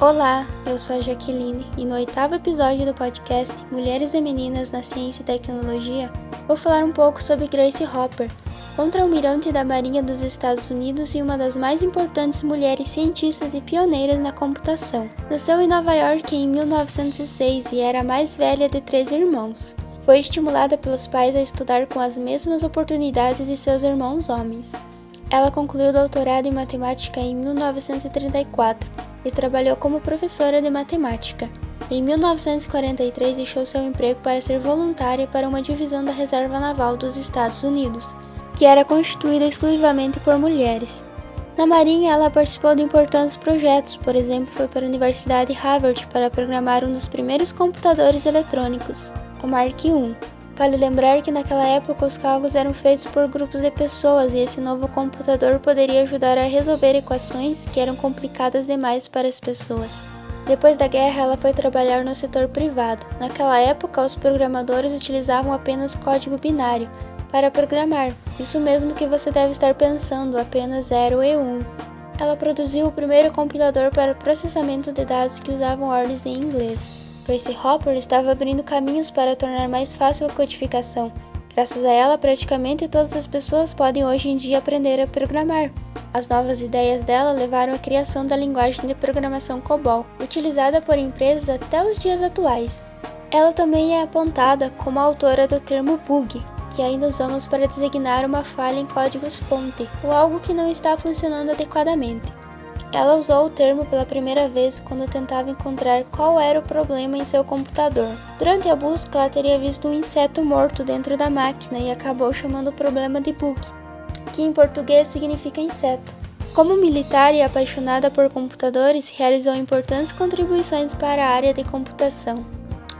Olá, eu sou a Jaqueline e no oitavo episódio do podcast Mulheres e Meninas na Ciência e Tecnologia, vou falar um pouco sobre Grace Hopper, contra-almirante da Marinha dos Estados Unidos e uma das mais importantes mulheres cientistas e pioneiras na computação. Nasceu em Nova York em 1906 e era a mais velha de três irmãos. Foi estimulada pelos pais a estudar com as mesmas oportunidades de seus irmãos homens. Ela concluiu o doutorado em matemática em 1934 e trabalhou como professora de matemática. Em 1943, deixou seu emprego para ser voluntária para uma divisão da Reserva Naval dos Estados Unidos, que era constituída exclusivamente por mulheres. Na Marinha, ela participou de importantes projetos, por exemplo, foi para a Universidade Harvard para programar um dos primeiros computadores eletrônicos, o Mark I. Vale lembrar que naquela época os cálculos eram feitos por grupos de pessoas e esse novo computador poderia ajudar a resolver equações que eram complicadas demais para as pessoas. Depois da guerra, ela foi trabalhar no setor privado. Naquela época, os programadores utilizavam apenas código binário para programar. Isso mesmo que você deve estar pensando, apenas 0 e 1. Ela produziu o primeiro compilador para processamento de dados que usavam ordens em inglês. Grace Hopper estava abrindo caminhos para tornar mais fácil a codificação. Graças a ela, praticamente todas as pessoas podem hoje em dia aprender a programar. As novas ideias dela levaram à criação da linguagem de programação COBOL, utilizada por empresas até os dias atuais. Ela também é apontada como a autora do termo bug, que ainda usamos para designar uma falha em códigos-fonte ou algo que não está funcionando adequadamente. Ela usou o termo pela primeira vez quando tentava encontrar qual era o problema em seu computador. Durante a busca, ela teria visto um inseto morto dentro da máquina e acabou chamando o problema de bug, que em português significa inseto. Como militar e apaixonada por computadores, realizou importantes contribuições para a área de computação.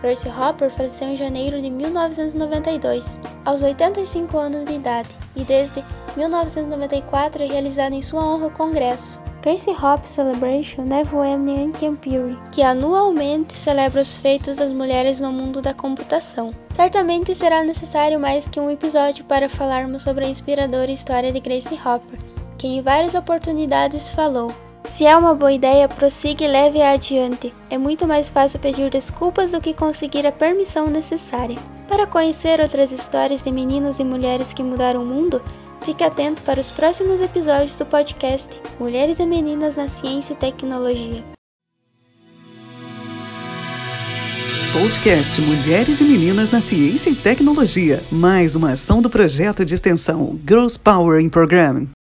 Royce Hopper faleceu em janeiro de 1992, aos 85 anos de idade, e desde 1994 é realizado em sua honra o congresso, Gracie Hop Celebration Nevoemnian Campiri, que anualmente celebra os feitos das mulheres no mundo da computação. Certamente será necessário mais que um episódio para falarmos sobre a inspiradora história de Gracie Hopper, que em várias oportunidades falou. Se é uma boa ideia, prossiga e leve-a adiante. É muito mais fácil pedir desculpas do que conseguir a permissão necessária. Para conhecer outras histórias de meninos e mulheres que mudaram o mundo, Fique atento para os próximos episódios do podcast Mulheres e Meninas na Ciência e Tecnologia. Podcast Mulheres e Meninas na Ciência e Tecnologia. Mais uma ação do projeto de extensão Girls Powering Program.